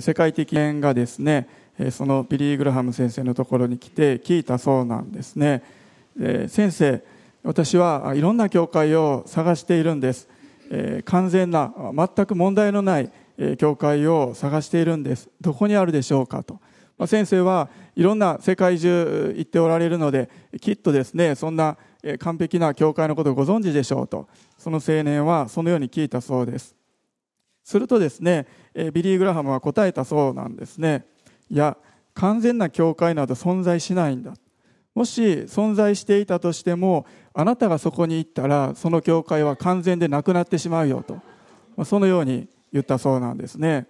世界的縁がですねそのビリー・グラハム先生のところに来て聞いたそうなんですね。先生私はいろんな教会を探しているんです。完全な全く問題のない教会を探しているんです。どこにあるでしょうかと。先生はいろんな世界中行っておられるのできっとですねそんな完璧な教会のことをご存知でしょうと。その青年はそのように聞いたそうです。するとですねビリー・グラハムは答えたそうなんですね。いや完全な教会など存在しないんだ。もし存在していたとしてもあなたがそこに行ったらその教会は完全でなくなってしまうよと。そのように言ったそうなんですね。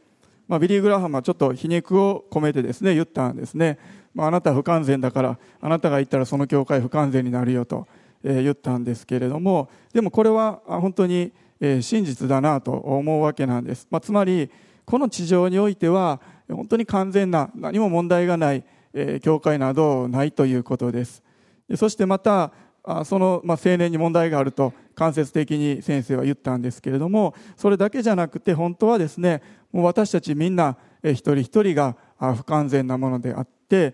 まあ、ビリー・グラハムはちょっと皮肉を込めてですね言ったんですね、まあ、なた不完全だからあなたが言ったらその教会不完全になるよと、え言ったんですけれども。でもこれは本当に、真実だなと思うわけなんです、まあ、つまりこの地上においては本当に完全な何も問題がない、教会などないということです。そしてまたその、青年に問題があると間接的に先生は言ったんですけれどもそれだけじゃなくて本当はですねもう私たちみんな一人一人が不完全なものであって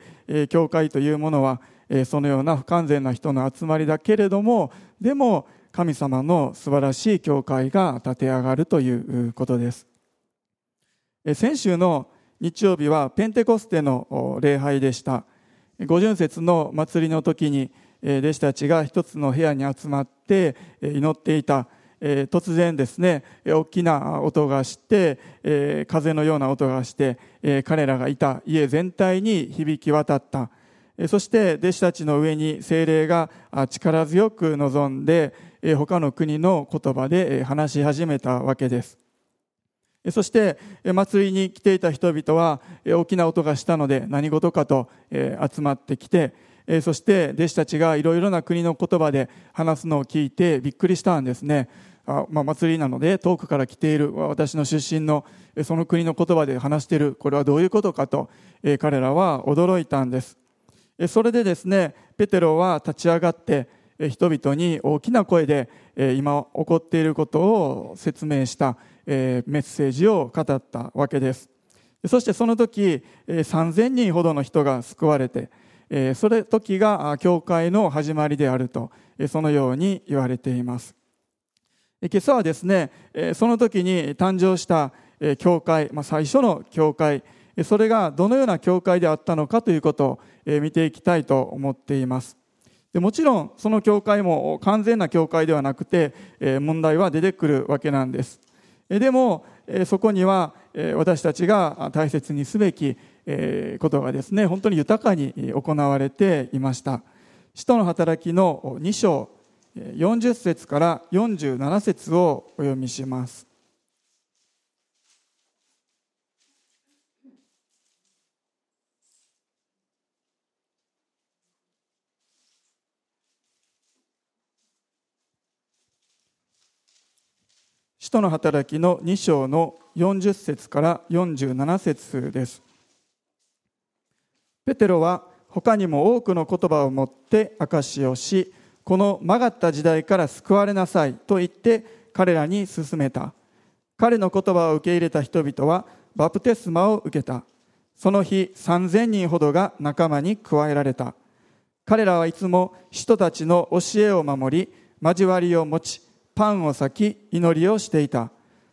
教会というものはそのような不完全な人の集まりだけれどもでも神様の素晴らしい教会が立て上がるということです。先週の日曜日はペンテコステの礼拝でした。五巡節の祭りの時に弟子たちが一つの部屋に集まって祈っていた、突然ですね大きな音がして、風のような音がして、彼らがいた。家全体に響き渡った、そして弟子たちの上に精霊が力強く望んで、え、他の国の言葉で話し始めたわけです。そして祭りに来ていた人々は大きな音がしたので何事かと集まってきてそして弟子たちがいろいろな国の言葉で話すのを聞いてびっくりしたんですね。あ、まあ、祭りなので遠くから来ている私の出身のその国の言葉で話しているこれはどういうことかと、彼らは驚いたんです。それでですねペテロは立ち上がって人々に大きな声で今起こっていることを説明したメッセージを語ったわけですそしてその時3000人ほどの人が救われてそれ時が教会の始まりであるとそのように言われています今朝はですね、その時に誕生した教会、最初の教会、それがどのような教会であったのかということを見ていきたいと思っています。でもちろんその教会も完全な教会ではなくて問題は出てくるわけなんです。でもそこには私たちが大切にすべきことがですね本当に豊かに行われていました。使徒の働きの2章40節から47節をお読みします。使徒の働きの2章の40節から47節です。ペテロは他にも多くの言葉を持って証しをし、この曲がった時代から救われなさいと言って彼らに勧めた。彼の言葉を受け入れた人々はバプテスマを受けた。その日3000人ほどが仲間に加えられた。彼らはいつも人たちの教えを守り交わりを持ちパンを裂き祈りをしていた。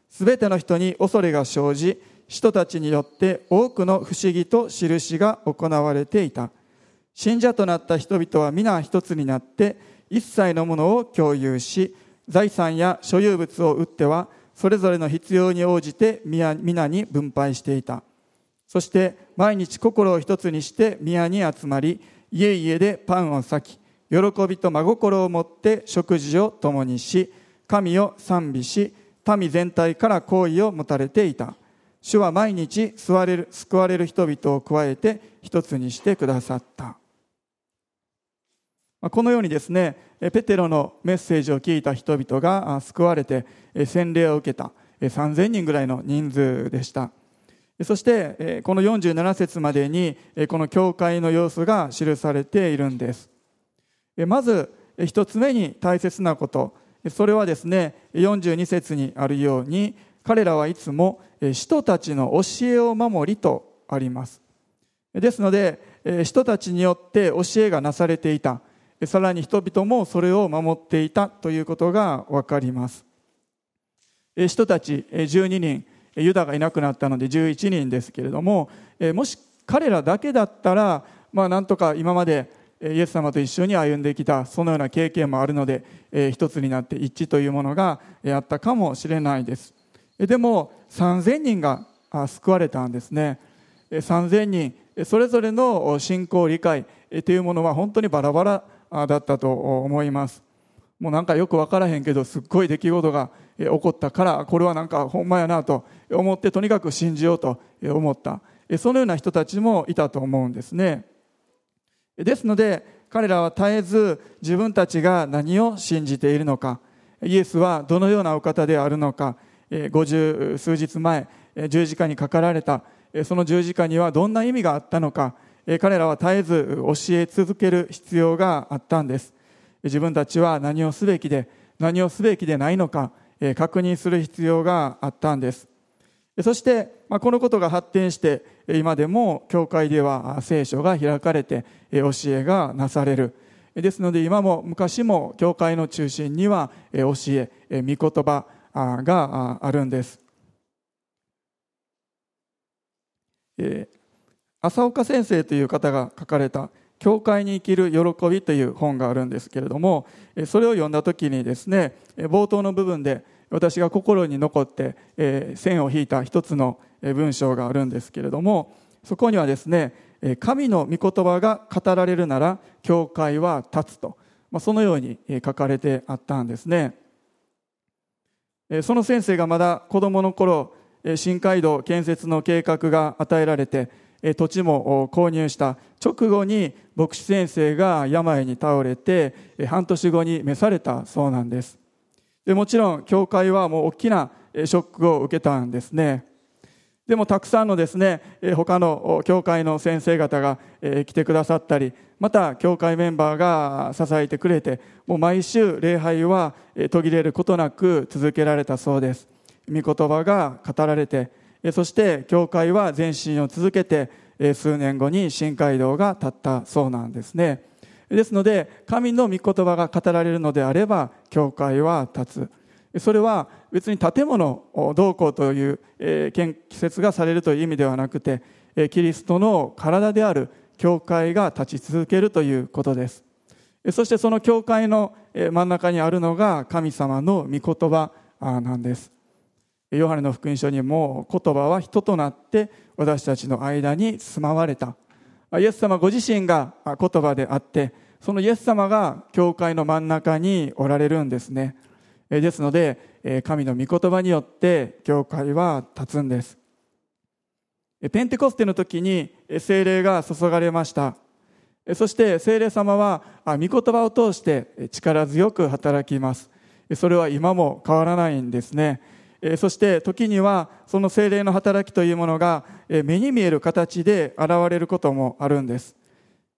すべての人に恐れが生じ人たちによって多くの不思議と印が行われていた。信者となった人々は皆一つになって一切のものを共有し財産や所有物を売ってはそれぞれの必要に応じて皆に分配していた。そして毎日心を一つにして宮に集まり家々でパンを裂き喜びと真心を持って食事を共にし神を賛美し民全体から好意を持たれていた。主は毎日救われる救われる人々を加えて一つにしてくださった。このようにですねペテロのメッセージを聞いた人々が救われて洗礼を受けた3000人ぐらいの人数でした。そしてこの47節までにこの教会の様子が記されているんです。まず一つ目に大切なこと。それはですね42節にあるように彼らはいつも人たちの教えを守りとあります。ですので人たちによって教えがなされていた。さらに人々もそれを守っていたということがわかります。人たち12人ユダがいなくなったので11人ですけれどももし彼らだけだったらまあなんとか今までイエス様と一緒に歩んできたそのような経験もあるので一つになって一致というものがあったかもしれないです。でも3000人が救われたんですね。3000人それぞれの信仰理解というものは本当にバラバラだったと思います。もうなんかよく分からへんけどすっごい出来事が起こったからこれはなんかほんまやなと思ってとにかく信じようと思った。そのような人たちもいたと思うんですね。ですので彼らは絶えず自分たちが何を信じているのかイエスはどのようなお方であるのか五十数日前十字架にかかられたその十字架にはどんな意味があったのか彼らは絶えず教え続ける必要があったんです。自分たちは何をすべきで何をすべきでないのか確認する必要があったんです。そしてこのことが発展して今でも教会では聖書が開かれて教えがなされる。ですので今も昔も教会の中心には教え御言葉があるんです。浅岡先生という方が書かれた「教会に生きる喜び」という本があるんですけれどもそれを読んだ時にですね冒頭の部分で私が心に残ってえ線を引いた一つの文章があるんですけれどもそこにはですね神の御言葉が語られるなら教会は立つと。まあそのように書かれてあったんですね。その先生がまだ子供の頃新街道建設の計画が与えられて土地も購入した。直後に牧師先生が病に倒れて半年後に召されたそうなんです。でもちろん教会はもう大きなショックを受けたんですね。でもたくさんのですね他の教会の先生方が来てくださったりまた教会メンバーが支えてくれてもう毎週礼拝は途切れることなく続けられたそうです。御言葉が語られてそして教会は前進を続けて数年後に新街道が建ったそうなんですね。ですので神の御言葉が語られるのであれば教会は建つ。それは別に建物をどうこうという建設がされるという意味ではなくてキリストの体である教会が立ち続けるということです。そしてその教会の真ん中にあるのが神様の御言葉なんです。ヨハネの福音書にも言葉は人となって私たちの間に住まわれた。イエス様ご自身が言葉であってそのイエス様が教会の真ん中におられるんですね。ですので神の御言葉によって教会は立つんです。ペンテコステの時に精霊が注がれました。そして精霊様は御言葉を通して力強く働きます。それは今も変わらないんですね。そして時にはその精霊の働きというものが目に見える形で現れることもあるんです。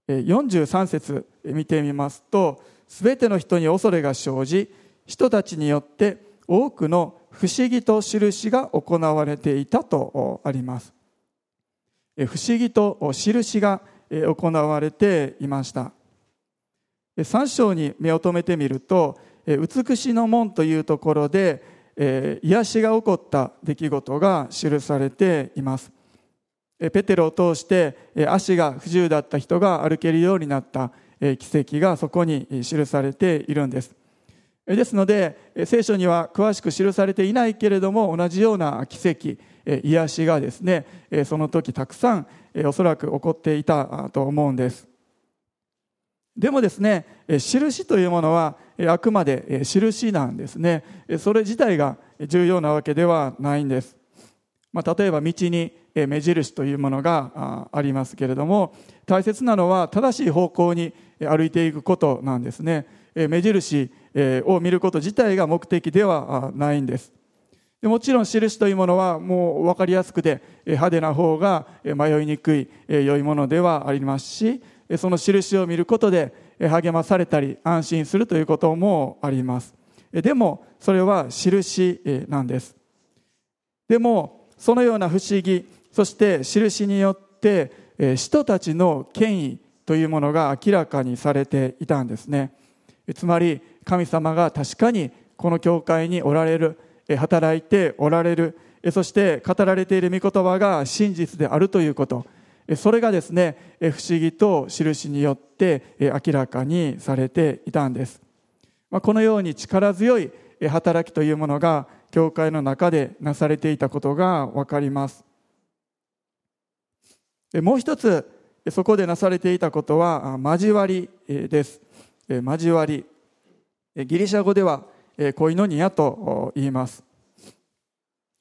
43節見てみますと全ての人に恐れが生じ人たちによって多くの不思議と印が行われていたとあります。不思議と印が行われていました。3章に目を留めてみると美しの門というところでえー、癒しが起こった出来事が記されています。ペテロを通して足が不自由だった人が歩けるようになった奇跡がそこに記されているんです。ですので聖書には詳しく記されていないけれども同じような奇跡癒しがですねその時たくさんおそらく起こっていたと思うんですでもですね印というものはあくまで印なんですね。それ自体が重要なわけではないんです、まあ、例えば道に目印というものがありますけれども大切なのは正しい方向に歩いていくことなんですね。目印を見ること自体が目的ではないんです。もちろん印というものはもう分かりやすくて派手な方が迷いにくい良いものではありますしその印を見ることで励まされたり安心するということもあります。でもそれは印なんです。でもそのような不思議そして印によって人たちの権威というものが明らかにされていたんですね。つまり神様が確かにこの教会におられる働いておられるそして語られている御言葉が真実であるということ。それがですね不思議と印によって明らかにされていたんです。このように力強い働きというものが教会の中でなされていたことが分かります。もう一つそこでなされていたことは交わりです。交わり。ギリシャ語ではコイノニアと言います。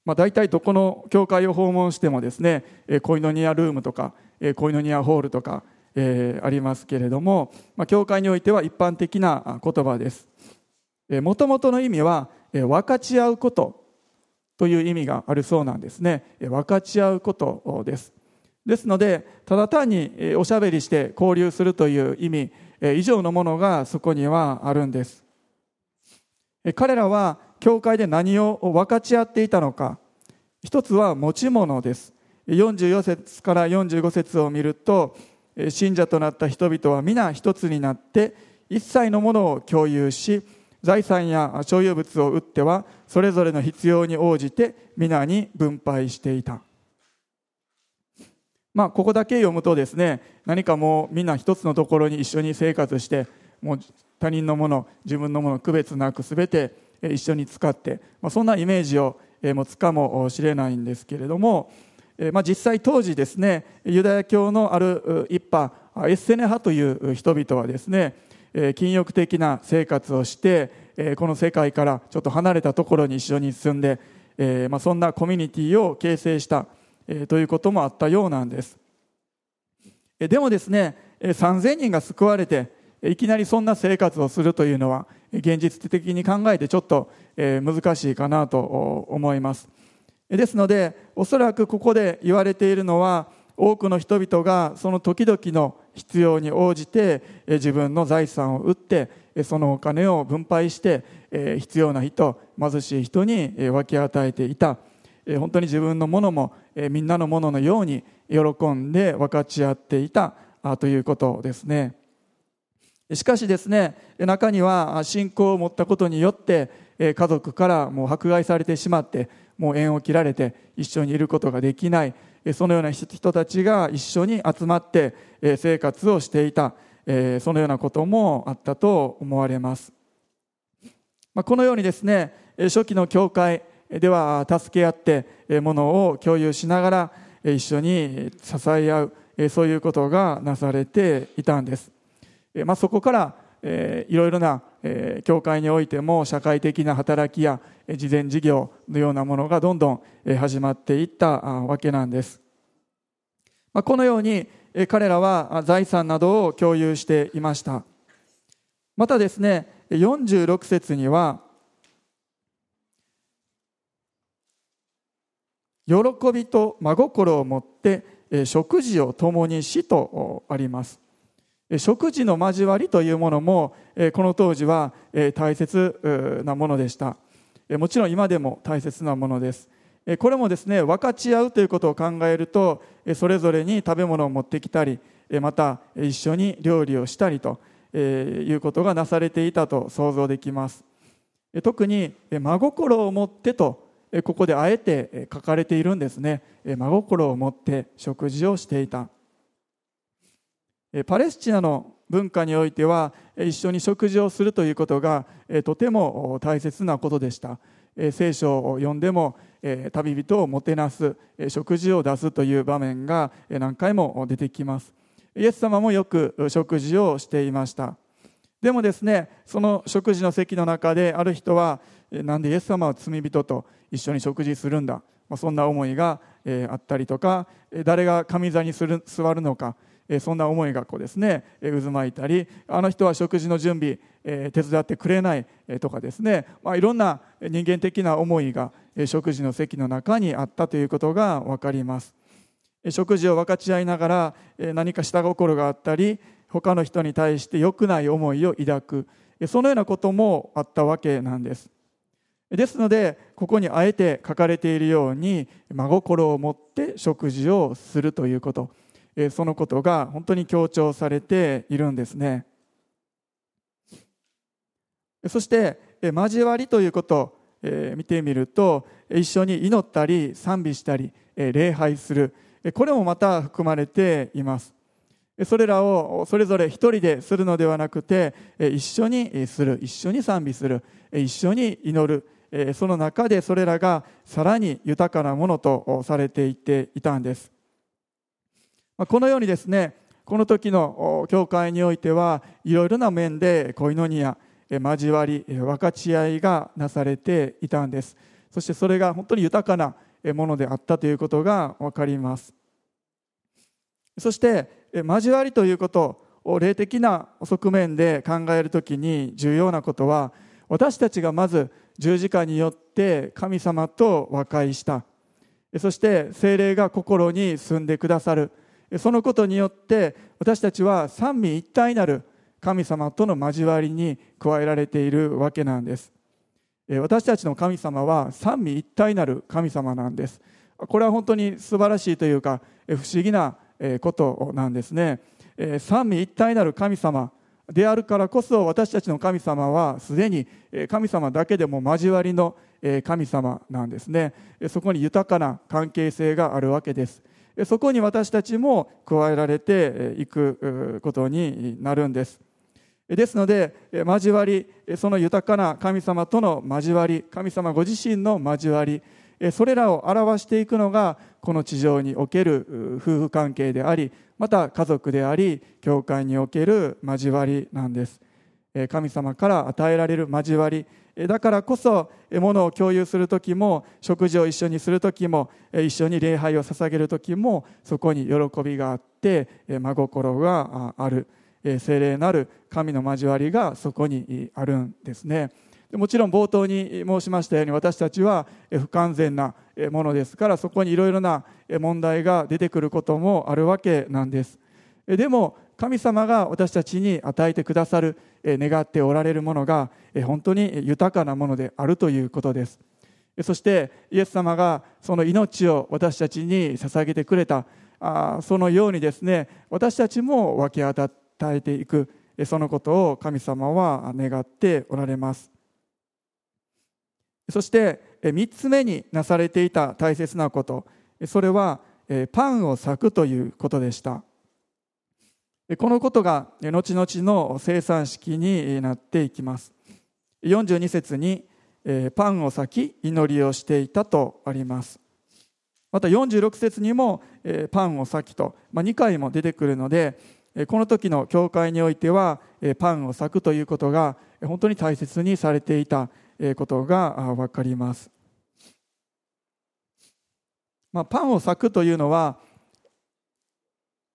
まあ、大体どこの教会を訪問してもですねコイノニアルームとかコイノニアホールとか、えー、ありますけれども、まあ、教会においては一般的な言葉です。もともとの意味は分かち合うことという意味があるそうなんですね。分かち合うことです。ですのでただ単におしゃべりして交流するという意味以上のものがそこにはあるんです。彼らは教会で何を分かち合っていたのか。一つは持ち物です。44節から45節を見ると信者となった人々は皆一つになって一切のものを共有し財産や所有物を売ってはそれぞれの必要に応じて皆に分配していた。まあここだけ読むとですね何かもうみんな一つのところに一緒に生活してもう他人のもの自分のもの区別なく全て一緒に使って、まあ、そんなイメージを持つかもしれないんですけれども、まあ、実際当時ですねユダヤ教のある一派エッセネ派という人々はですね禁欲的な生活をしてこの世界からちょっと離れたところに一緒に住んで、まあ、そんなコミュニティを形成したということもあったようなんです。でもですね3000人が救われていきなりそんな生活をするというのは現実的に考えてちょっと難しいかなと思います。ですのでおそらくここで言われているのは多くの人々がその時々の必要に応じて自分の財産を売ってそのお金を分配して必要な人貧しい人に分け与えていた。本当に自分のものもみんなのもののように喜んで分かち合っていたということですね。しかしですね中には信仰を持ったことによって家族からもう迫害されてしまってもう縁を切られて一緒にいることができないそのような人たちが一緒に集まって生活をしていたそのようなこともあったと思われます。このようにですね初期の教会では助け合ってものを共有しながら一緒に支え合うそういうことがなされていたんです。まあ、そこから、えー、いろいろな、えー、教会においても社会的な働きや慈善事業のようなものがどんどん、えー、始まっていったわけなんです、まあ、このように、えー、彼らは財産などを共有していました。またですね46節には喜びと真心を持って食事を共にしとあります。食事の交わりというものもこの当時は大切なものでした。もちろん今でも大切なものです。これもですね分かち合うということを考えるとそれぞれに食べ物を持ってきたりまた一緒に料理をしたりということがなされていたと想像できます。特に真心を持ってとここであえて書かれているんですね。真心を持って食事をしていた。パレスチナの文化においては一緒に食事をするということがとても大切なことでした。聖書を読んでも旅人をもてなす食事を出すという場面が何回も出てきます。イエス様もよく食事をしていました。でもですねその食事の席の中である人はなんでイエス様は罪人と一緒に食事するんだ。そんな思いがあったりとか誰が上座に座るのかそんな思いがこうですね渦巻いたりあの人は食事の準備手伝ってくれないとかですね、まあ、いろんな人間的な思いが食事の席の中にあったということが分かります。食事を分かち合いながら何か下心があったり他の人に対して良くない思いを抱く。そのようなこともあったわけなんです。ですのでここにあえて書かれているように真心を持って食事をするということ。そのことが本当に強調されているんですね。そして交わりということを見てみると一緒に祈ったり賛美したり礼拝する。これもまた含まれています。それらをそれぞれ一人でするのではなくて一緒にする。一緒に賛美する。一緒に祈る。その中でそれらがさらに豊かなものとされていっていたんです。このようにですねこの時の教会においてはいろいろな面で恋のニア交わり分かち合いがなされていたんです。そしてそれが本当に豊かなものであったということが分かります。そして交わりということを霊的な側面で考えるときに重要なことは私たちがまず十字架によって神様と和解した。そして精霊が心に住んでくださる。そのことによって私たちは三位一体なる神様との交わりに加えられているわけなんです。私たちの神様は三位一体なる神様なんです。これは本当に素晴らしいというか不思議なことなんですね。三位一体なる神様であるからこそ私たちの神様はすでに神様だけでも交わりの神様なんですね。そこに豊かな関係性があるわけです。そこに私たちも加えられていくことになるんです。ですので交わりその豊かな神様との交わり神様ご自身の交わりそれらを表していくのがこの地上における夫婦関係でありまた家族であり教会における交わりなんです。神様から与えられる交わりだからこそものを共有する時も食事を一緒にする時も一緒に礼拝を捧げる時もそこに喜びがあって真心がある精霊なる神の交わりがそこにあるんですね。もちろん冒頭に申しましたように私たちは不完全なものですからそこにいろいろな問題が出てくることもあるわけなんです。でも神様が私たちに与えてくださる願っておられるものが本当に豊かなものであるということです。そしてイエス様がその命を私たちに捧げてくれたそのようにですね私たちも分け与えていくそのことを神様は願っておられます。そして3つ目になされていた大切なこと。それはパンを裂くということでした。このことが後々の生産式になっていきます。42節にパンを裂き祈りをしていたとあります。また46節にもパンを裂きとまあ2回も出てくるのでこの時の教会においてはパンを裂くということが本当に大切にされていたことが分かります、まあ、パンを裂くというのは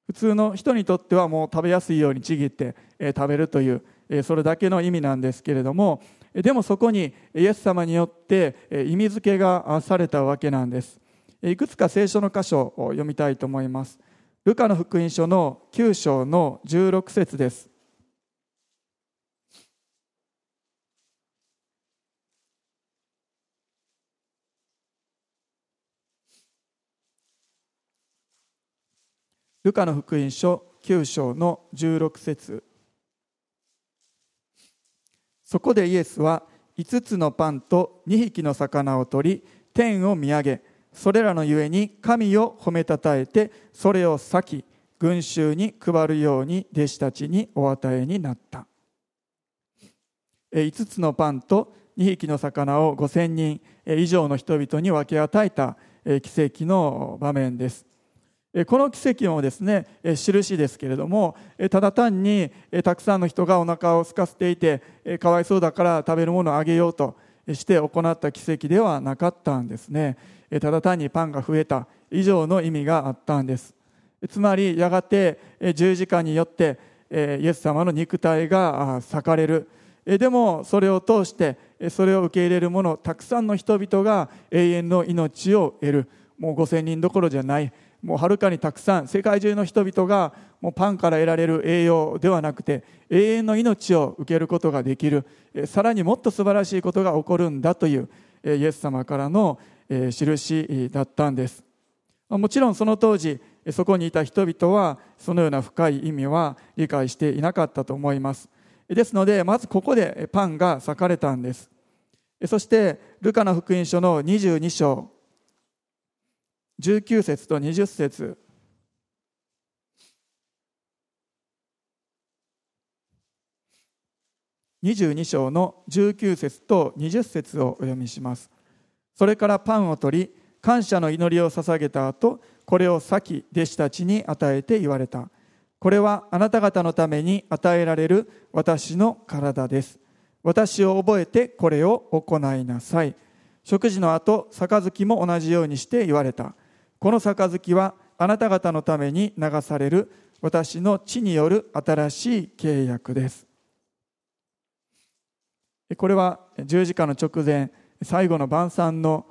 普通の人にとってはもう食べやすいようにちぎって食べるというそれだけの意味なんですけれどもでもそこにイエス様によって意味付けがされたわけなんです。いくつか聖書の箇所を読みたいと思います。ルカの福音書の9章の16節です。ルカの福音書9章の16節。そこでイエスは5つのパンと2匹の魚を取り天を見上げそれらのゆえに神を褒めたたえてそれを裂き群衆に配るように弟子たちにお与えになった。5つのパンと2匹の魚を5000人以上の人々に分け与えた奇跡の場面です。この奇跡もですね印ですけれどもただ単にたくさんの人がお腹を空かせていてかわいそうだから食べるものをあげようとして行った奇跡ではなかったんですね。ただ単にパンが増えた。以上の意味があったんです。つまりやがて十字架によってイエス様の肉体が裂かれる。でもそれを通してそれを受け入れる者たくさんの人々が永遠の命を得る。もう5000人どころじゃない。もうはるかにたくさん世界中の人々がもうパンから得られる栄養ではなくて永遠の命を受けることができるさらにもっと素晴らしいことが起こるんだというイエス様からの印だったんです。もちろんその当時そこにいた人々はそのような深い意味は理解していなかったと思います。ですのでまずここでパンが裂かれたんです。そしてルカの福音書の22章19節と20節。22章の19節と20節をお読みします。それからパンを取り感謝の祈りを捧げた後これを先弟子たちに与えて言われた。これはあなた方のために与えられる私の体です。私を覚えてこれを行いなさい。食事の後杯も同じようにして言われた。この杯はあなた方のために流される私の地による新しい契約です。これは十字架の直前最後の晩餐の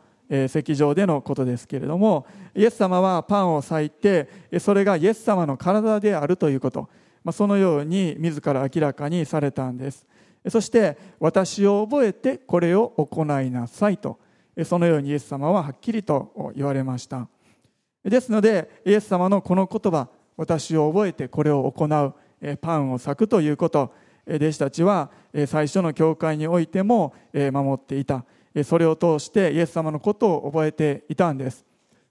席上でのことですけれどもイエス様はパンを裂いてそれがイエス様の体であるということ。そのように自ら明らかにされたんです。そして私を覚えてこれを行いなさいと。そのようにイエス様ははっきりと言われました。ですのでイエス様のこの言葉私を覚えてこれを行うパンを裂くということ弟子たちは最初の教会においても守っていた。それを通してイエス様のことを覚えていたんです、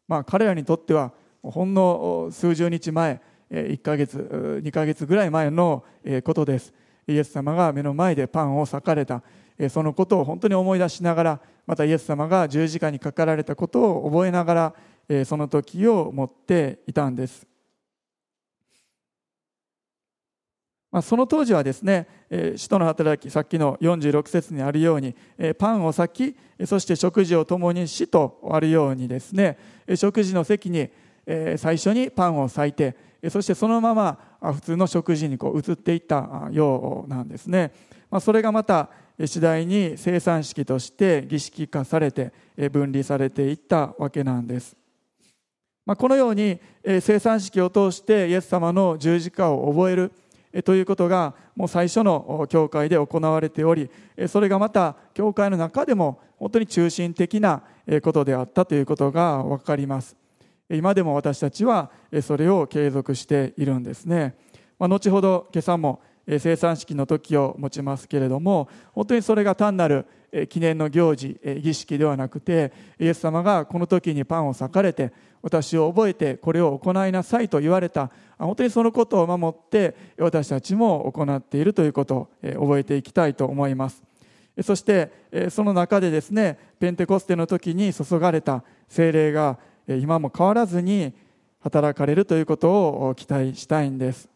まあ、彼らにとってはほんの数十日前1ヶ月2ヶ月ぐらい前のことです。イエス様が目の前でパンを裂かれた。そのことを本当に思い出しながらまたイエス様が十字架にかかられたことを覚えながらその時を持っていたんですまあ、その当時はですね、え、使徒の働き、さっきの46節にあるように、パンを裂き、そして食事を共にしとあるようにですね、食事の席に、最初にパンを裂いて、そしてそのまま普通の食事にこう移っていったようなんですね。まあ、それがまた次第に生産式として儀式化されて分離されていったわけなんです。まあ、このように生産式を通してイエス様の十字架を覚えるということがもう最初の教会で行われておりそれがまた教会の中でも本当に中心的なことであったということが分かります。今でも私たちはそれを継続しているんですね、まあ、後ほど今朝も生産式の時を持ちますけれども本当にそれが単なる記念の行事儀式ではなくてイエス様がこの時にパンを裂かれて私を覚えてこれを行いなさいと言われた本当にそのことを守って私たちも行っているということを覚えていきたいと思います。そしてその中でですねペンテコステの時に注がれた精霊が今も変わらずに働かれるということを期待したいんです。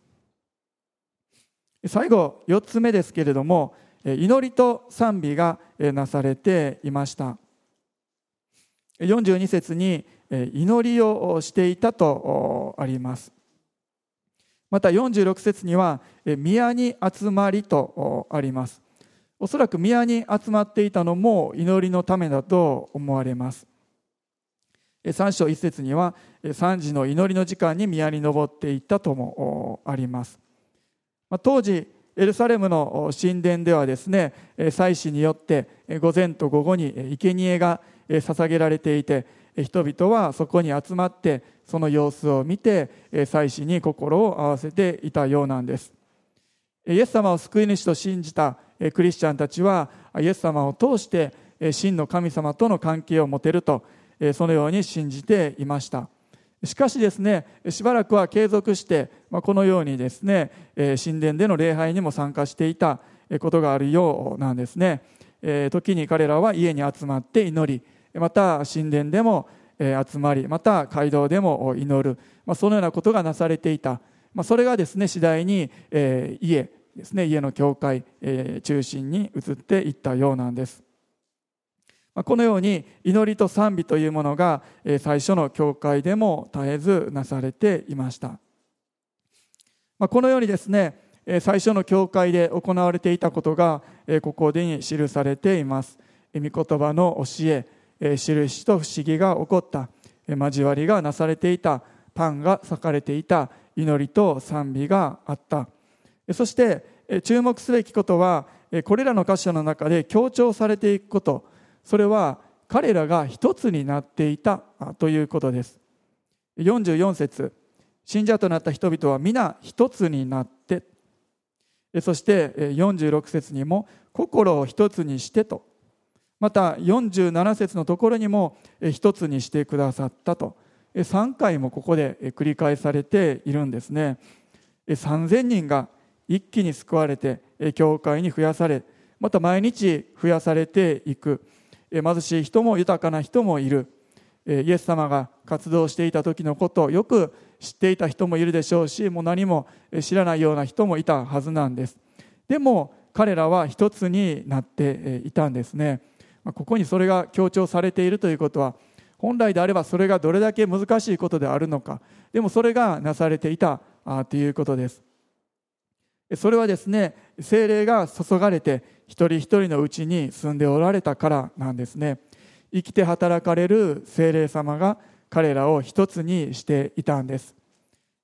最後4つ目ですけれども祈りと賛美がなされていました。42節に祈りをしていたとあります。また46節には宮に集まりとあります。おそらく宮に集まっていたのも祈りのためだと思われます。3章1節には3時の祈りの時間に宮に登っていったともあります。当時エルサレムの神殿ではですね祭司によって午前と午後に生贄が捧げられていて人々はそこに集まってその様子を見て祭司に心を合わせていたようなんです。イエス様を救い主と信じたクリスチャンたちはイエス様を通して真の神様との関係を持てるとそのように信じていました。しかしですねしばらくは継続してこのようにですね神殿での礼拝にも参加していたことがあるようなんですね。時に彼らは家に集まって祈りまた神殿でも集まりまた街道でも祈るそのようなことがなされていた。それがですね次第に家ですね家の教会中心に移っていったようなんです。このように祈りと賛美というものが最初の教会でも絶えずなされていました。このようにですね最初の教会で行われていたことがここでに記されています。御言葉の教え印と不思議が起こった。交わりがなされていた。パンが裂かれていた。祈りと賛美があった。そして注目すべきことはこれらの箇所の中で強調されていくこと。それは彼らが一つになっていたということです。44節。信者となった人々は皆一つになって。そして46節にも心を一つにしてと。また47節のところにも一つにしてくださったと。3回もここで繰り返されているんですね。3000人が一気に救われて教会に増やされまた毎日増やされていく。貧しい人も豊かな人もいる。イエス様が活動していた時のことをよく知っていた人もいるでしょうしもう何も知らないような人もいたはずなんです。でも彼らは一つになっていたんですね。ここにそれが強調されているということは本来であればそれがどれだけ難しいことであるのかでもそれがなされていたということです。それはですね精霊が注がれて一人一人のうちに住んでおられたからなんですね。生きて働かれる精霊様が彼らを一つにしていたんです。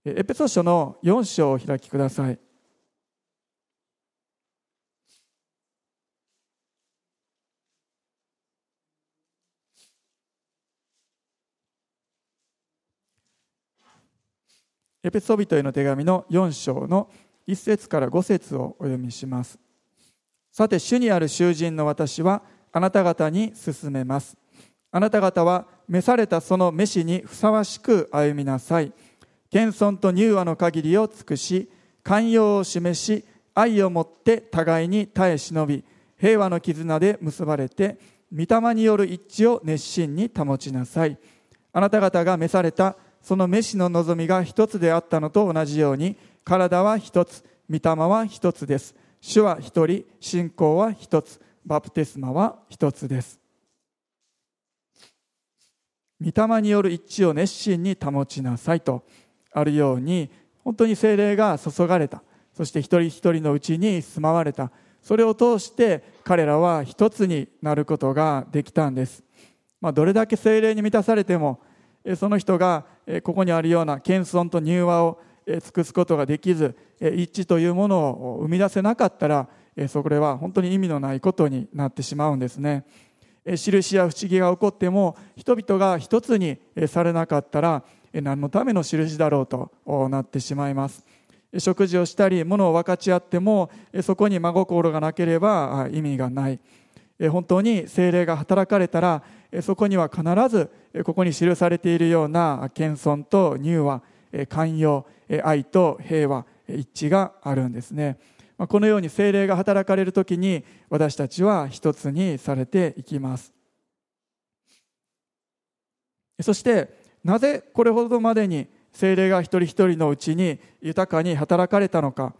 エペソ書の4章を開きください。エペソビトへの手紙の4章の1節から5節をお読みします。さて主にある囚人の私はあなた方に進めます。あなた方は召されたその召しにふさわしく歩みなさい。謙遜と柔和の限りを尽くし寛容を示し愛をもって互いに耐え忍び平和の絆で結ばれて御霊による一致を熱心に保ちなさい。あなた方が召されたその召しの望みが一つであったのと同じように体は一つ御霊は一つです。主は一人信仰は一つバプテスマは一つです。御霊による一致を熱心に保ちなさいとあるように本当に精霊が注がれた。そして一人一人のうちに住まわれた。それを通して彼らは一つになることができたんです、まあ、どれだけ精霊に満たされてもその人がここにあるような謙遜と柔和を尽くすことができず一致というものを生み出せなかったらそれは本当に意味のないことになってしまうんですね。印や不思議が起こっても人々が一つにされなかったら何のための印だろうとなってしまいます。食事をしたり物を分かち合ってもそこに真心がなければ意味がない。本当に精霊が働かれたらそこには必ずここに記されているような謙遜と柔和寛容愛と平和一致があるんですね。このように精霊が働かれる時に私たちは一つにされていきます。そしてなぜこれほどまでに精霊が一人一人のうちに豊かに働かれたのか。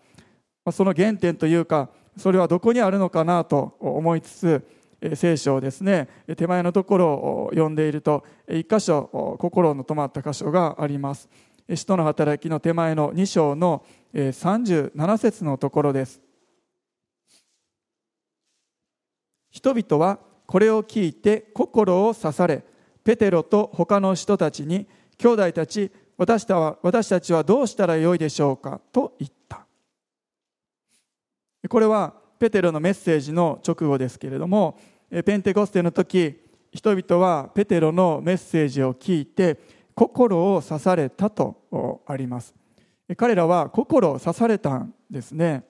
その原点というかそれはどこにあるのかなと思いつつ聖書をですね手前のところを読んでいると一箇所心の止まった箇所があります。使徒の働きの手前の2章の37節のところです。人々はこれを聞いて心を刺されペテロと他の人たちに兄弟たち私たは私たちはどうしたらよいでしょうかと言った。これはペテロのメッセージの直後ですけれどもペンテコステの時人々はペテロのメッセージを聞いて心を刺されたとあります。彼らは心を刺されたんですね。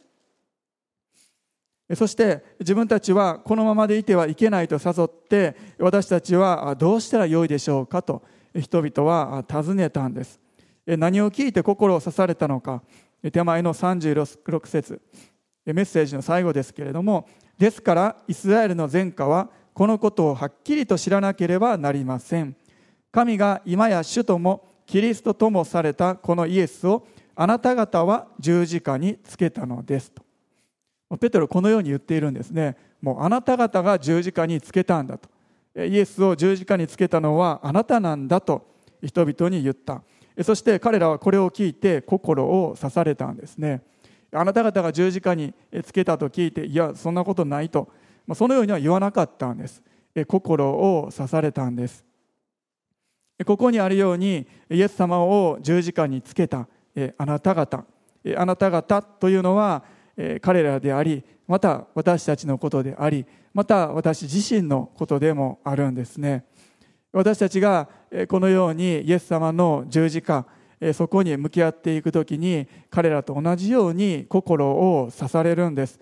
そして自分たちはこのままでいてはいけないと誘って私たちはどうしたらよいでしょうかと人々は尋ねたんです。何を聞いて心を刺されたのか。手前の36節。メッセージの最後ですけれどもですからイスラエルの前科はこのことをはっきりと知らなければなりません。神が今や主ともキリストともされたこのイエスをあなた方は十字架につけたのですと。ペテロこのように言っているんですね。もうあなた方が十字架につけたんだと。イエスを十字架につけたのはあなたなんだと。人々に言った。そして彼らはこれを聞いて心を刺されたんですね。あなた方が十字架につけたと聞いていやそんなことないと。そのようには言わなかったんです。心を刺されたんです。ここにあるようにイエス様を十字架につけたあなた方あなた方というのは彼らでありまた私たちのことでありまた私自身のことでもあるんですね。私たちがこのようにイエス様の十字架そこに向き合っていく時に彼らと同じように心を刺されるんです。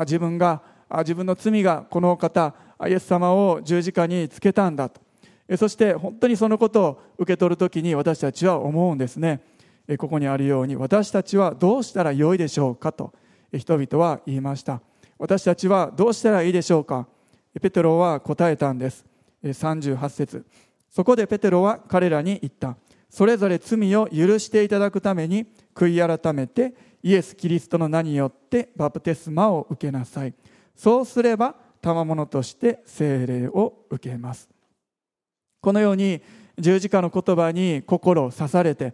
自分が自分の罪がこの方イエス様を十字架につけたんだと。そして本当にそのことを受け取る時に私たちは思うんですね。ここにあるように私たちはどうしたらよいでしょうかと人々は言いました。私たちはどうしたらいいでしょうか。ペテロは答えたんです。38節。そこでペテロは彼らに言った。それぞれ罪を許していただくために悔い改めてイエス・キリストの名によってバプテスマを受けなさい。そうすれば賜物として聖霊を受けます。このように十字架の言葉に心を刺されて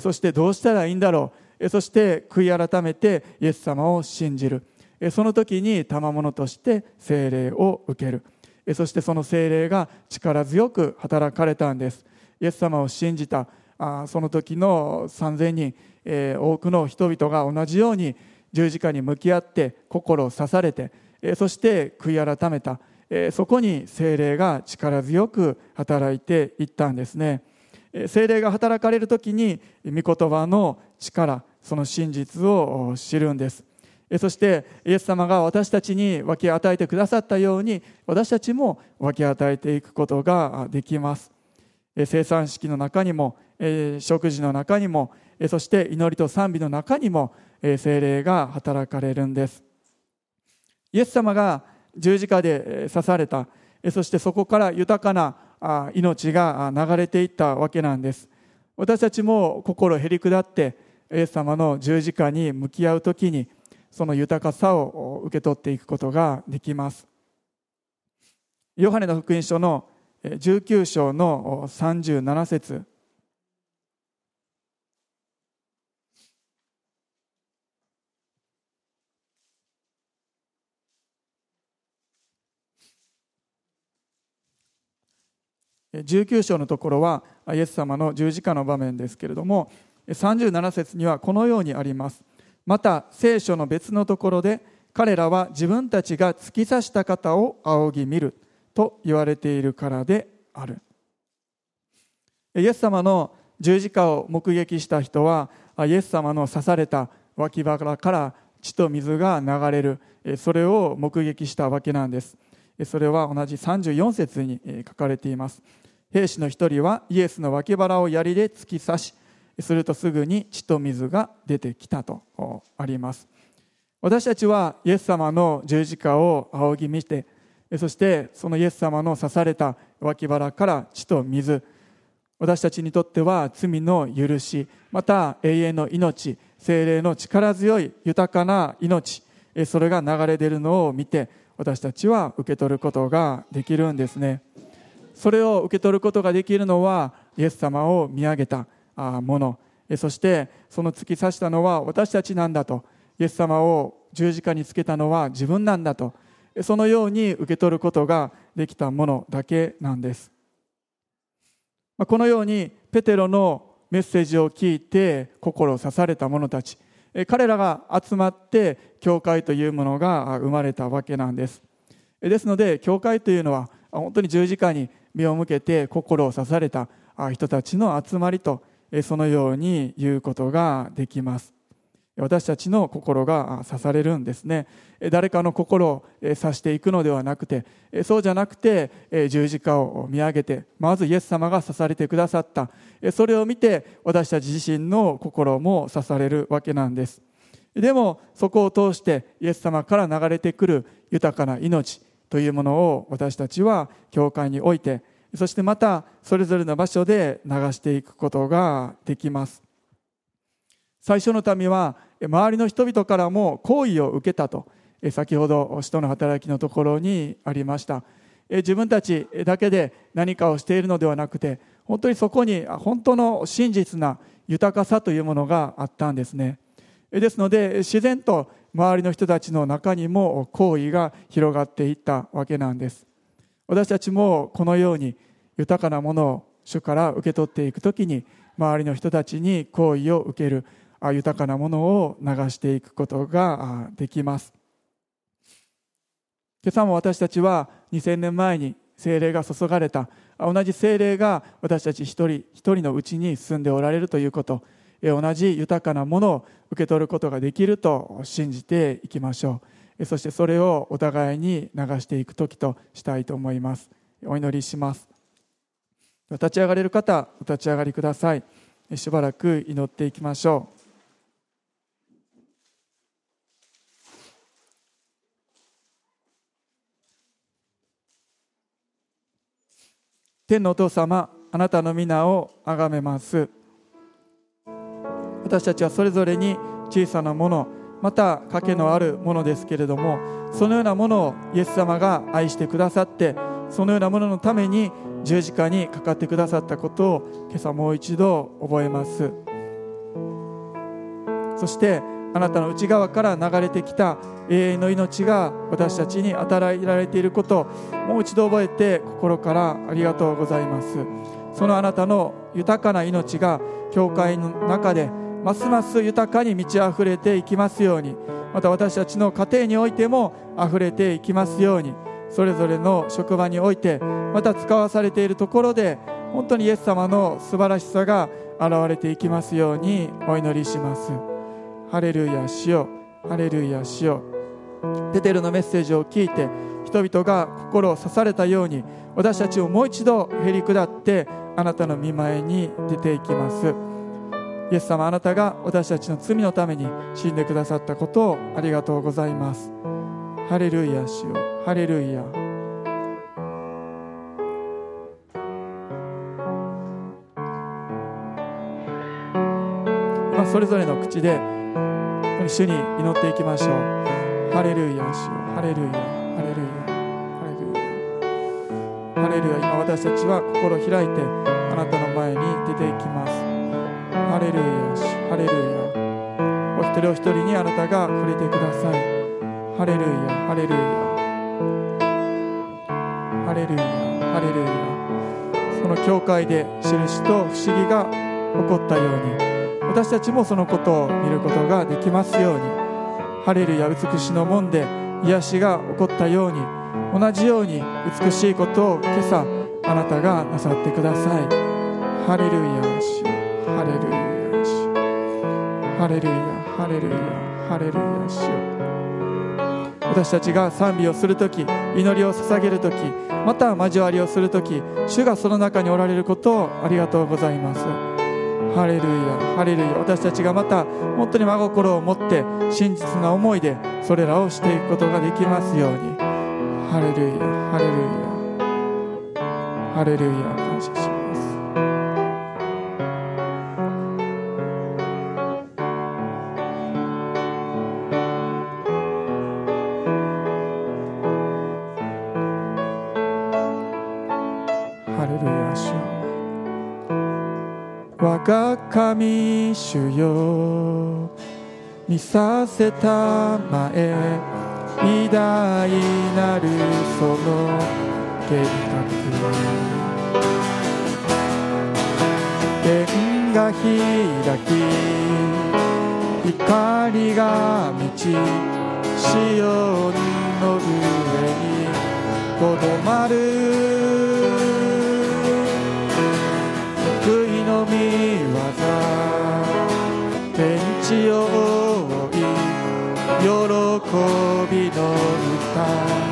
そしてどうしたらいいんだろう。そして悔い改めてイエス様を信じる。その時に賜物として聖霊を受ける。そしてその聖霊が力強く働かれたんです。イエス様を信じた。その時の3000人多くの人々が同じように十字架に向き合って心を刺されてそして悔い改めた。そこに精霊が力強く働いていったんですね。精霊が働かれる時に御言葉の力その真実を知るんです。そしてイエス様が私たちに分け与えてくださったように私たちも分け与えていくことができます。生産式の中にも食事の中にもそして祈りと賛美の中にも精霊が働かれるんです。イエス様が十字架で刺された。そしてそこから豊かな命が流れていったわけなんです。私たちも心へり下ってイエス様の十字架に向き合う時にその豊かさを受け取っていくことができます。ヨハネの福音書の19章の37節。19章のところはイエス様の十字架の場面ですけれども37節にはこのようにあります。また聖書の別のところで彼らは自分たちが突き刺した方を仰ぎ見ると言われているからである。イエス様の十字架を目撃した人はイエス様の刺された脇腹から血と水が流れるそれを目撃したわけなんです。それは同じ34節に書かれています。兵士の一人はイエスの脇腹を槍で突き刺しするとすぐに血と水が出てきたとあります。私たちはイエス様の十字架を仰ぎ見てそしてそのイエス様の刺された脇腹から血と水私たちにとっては罪の許しまた永遠の命精霊の力強い豊かな命それが流れ出るのを見て私たちは受け取ることができるんですね。それを受け取ることができるのはイエス様を見上げたもの。そしてその突き刺したのは私たちなんだと。イエス様を十字架につけたのは自分なんだと。そのように受け取ることができたものだけなんです。このようにペテロのメッセージを聞いて心を刺された者たち。彼らが集まって教会というものが生まれたわけなんです。ですので教会というのは本当に十字架に目を向けて心を刺された人たちの集まりとそのように言うことができます。私たちの心が刺されるんですね。誰かの心を刺していくのではなくてそうじゃなくて十字架を見上げてまずイエス様が刺されてくださった。それを見て私たち自身の心も刺されるわけなんです。でもそこを通してイエス様から流れてくる豊かな命というものを私たちは教会においてそしてまたそれぞれの場所で流していくことができます。最初の民は周りの人々からも好意を受けたと先ほど使徒の働きのところにありました。自分たちだけで何かをしているのではなくて本当にそこに本当の真実な豊かさというものがあったんですね。ですので自然と周りの人たちの中にも好意が広がっていったわけなんです。私たちもこのように豊かなものを主から受け取っていくときに周りの人たちに好意を受ける豊かなものを流していくことができます。今朝も私たちは2000年前に精霊が注がれた。同じ精霊が私たち一人一人のうちに住んでおられるということ。同じ豊かなものを受け取ることができると信じていきましょう。そしてそれをお互いに流していく時としたいと思います。お祈りします。立ち上がれる方お立ち上がりください。しばらく祈っていきましょう。天のお父様あなたの皆をあがめます。私たちはそれぞれに小さなものまた賭けのあるものですけれどもそのようなものをイエス様が愛してくださってそのようなもののために十字架にかかってくださったことを今朝もう一度覚えます。そしてあなたの内側から流れてきた永遠の命が私たちに与えられていることをもう一度覚えて心からありがとうございます。そのあなたの豊かな命が教会の中でますます豊かに満ち溢れていきますように。また私たちの家庭においても溢れていきますように。それぞれの職場においてまた使わされているところで本当にイエス様の素晴らしさが現れていきますようにお祈りします。ハレルヤしよ。ハレルヤしよ。ペテルのメッセージを聞いて人々が心を刺されたように私たちをもう一度へり下ってあなたの見前に出ていきます。イエス様あなたが私たちの罪のために死んでくださったことをありがとうございます。ハレルヤしよ。ハレルヤ。それぞれの口で主に祈っていきましょう。ハレルヤ主ハレルヤ。ハレルヤ。ハレルヤ。ハレルヤ。今私たちは心開いてあなたの前に出ていきます。ハレルヤハレルヤお一人お一人にあなたが触れてください。ハレルヤハレルヤハレルヤハレルヤその教会で印と不思議が起こったように私たちもそのことを見ることができますようにハレルヤ美しの門で癒しが起こったように同じように美しいことを今朝あなたがなさってください。ハレルヤ主ハレルヤ主ハレルヤハレルヤハレルヤ主私たちが賛美をする時祈りを捧げる時また交わりをする時主がその中におられることをありがとうございます。ハレルヤハレルヤ。私たちがまた本当に真心を持って真実な思いでそれらをしていくことができますように。ハレルヤハレルヤハレルヤ感謝します。見させたまえ。偉大なるその計画天が開き光が満ちシオンの上にとどまる。地を追い喜びの歌。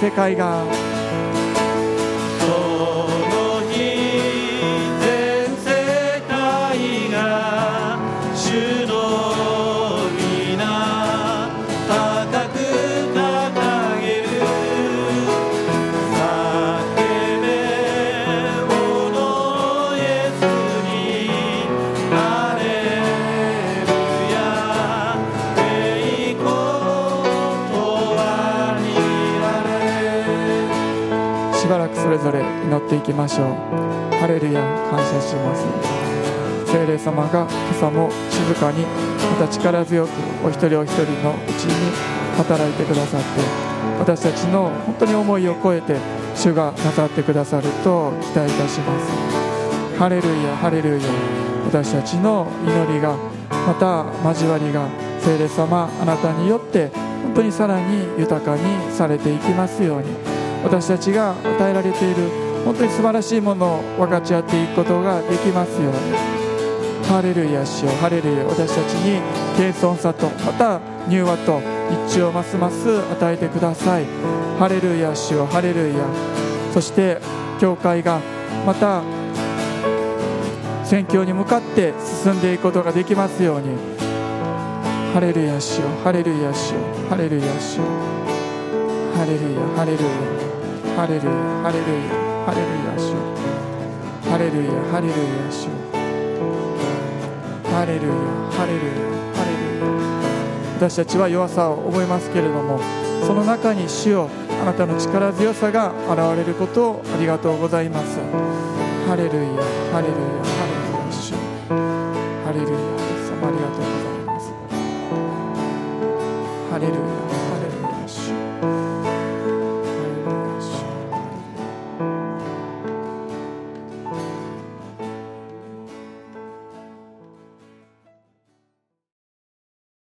世界が。っていきましょう。ハレルヤ感謝します。聖霊様が今朝も静かにまた力強くお一人お一人のうちに働いてくださって私たちの本当に思いを超えて主がなさってくださると期待いたします。ハレルヤハレルヤ。私たちの祈りがまた交わりが聖霊様あなたによって本当にさらに豊かにされていきますように私たちが与えられている本当に素晴らしいものを分かち合っていくことができますように。ハレルヤ主よ。ハレルヤ私たちに謙遜さとまた柔和と一致をますます与えてください。ハレルヤ主よ。ハレルヤ。そして教会がまた宣教に向かって進んでいくことができますように。ハレルヤ主よ。ハレルヤ主よ。ハレルヤ主よ。ハレルヤハレルヤ。ハレルヤハレルヤ。ハレルヤ主ハレルヤハレルヤ主ハレルヤハレルヤハレルヤ私たちは弱さを覚えますけれどもその中に主よあなたの力強さが現れることをありがとうございますハレルヤハレルヤ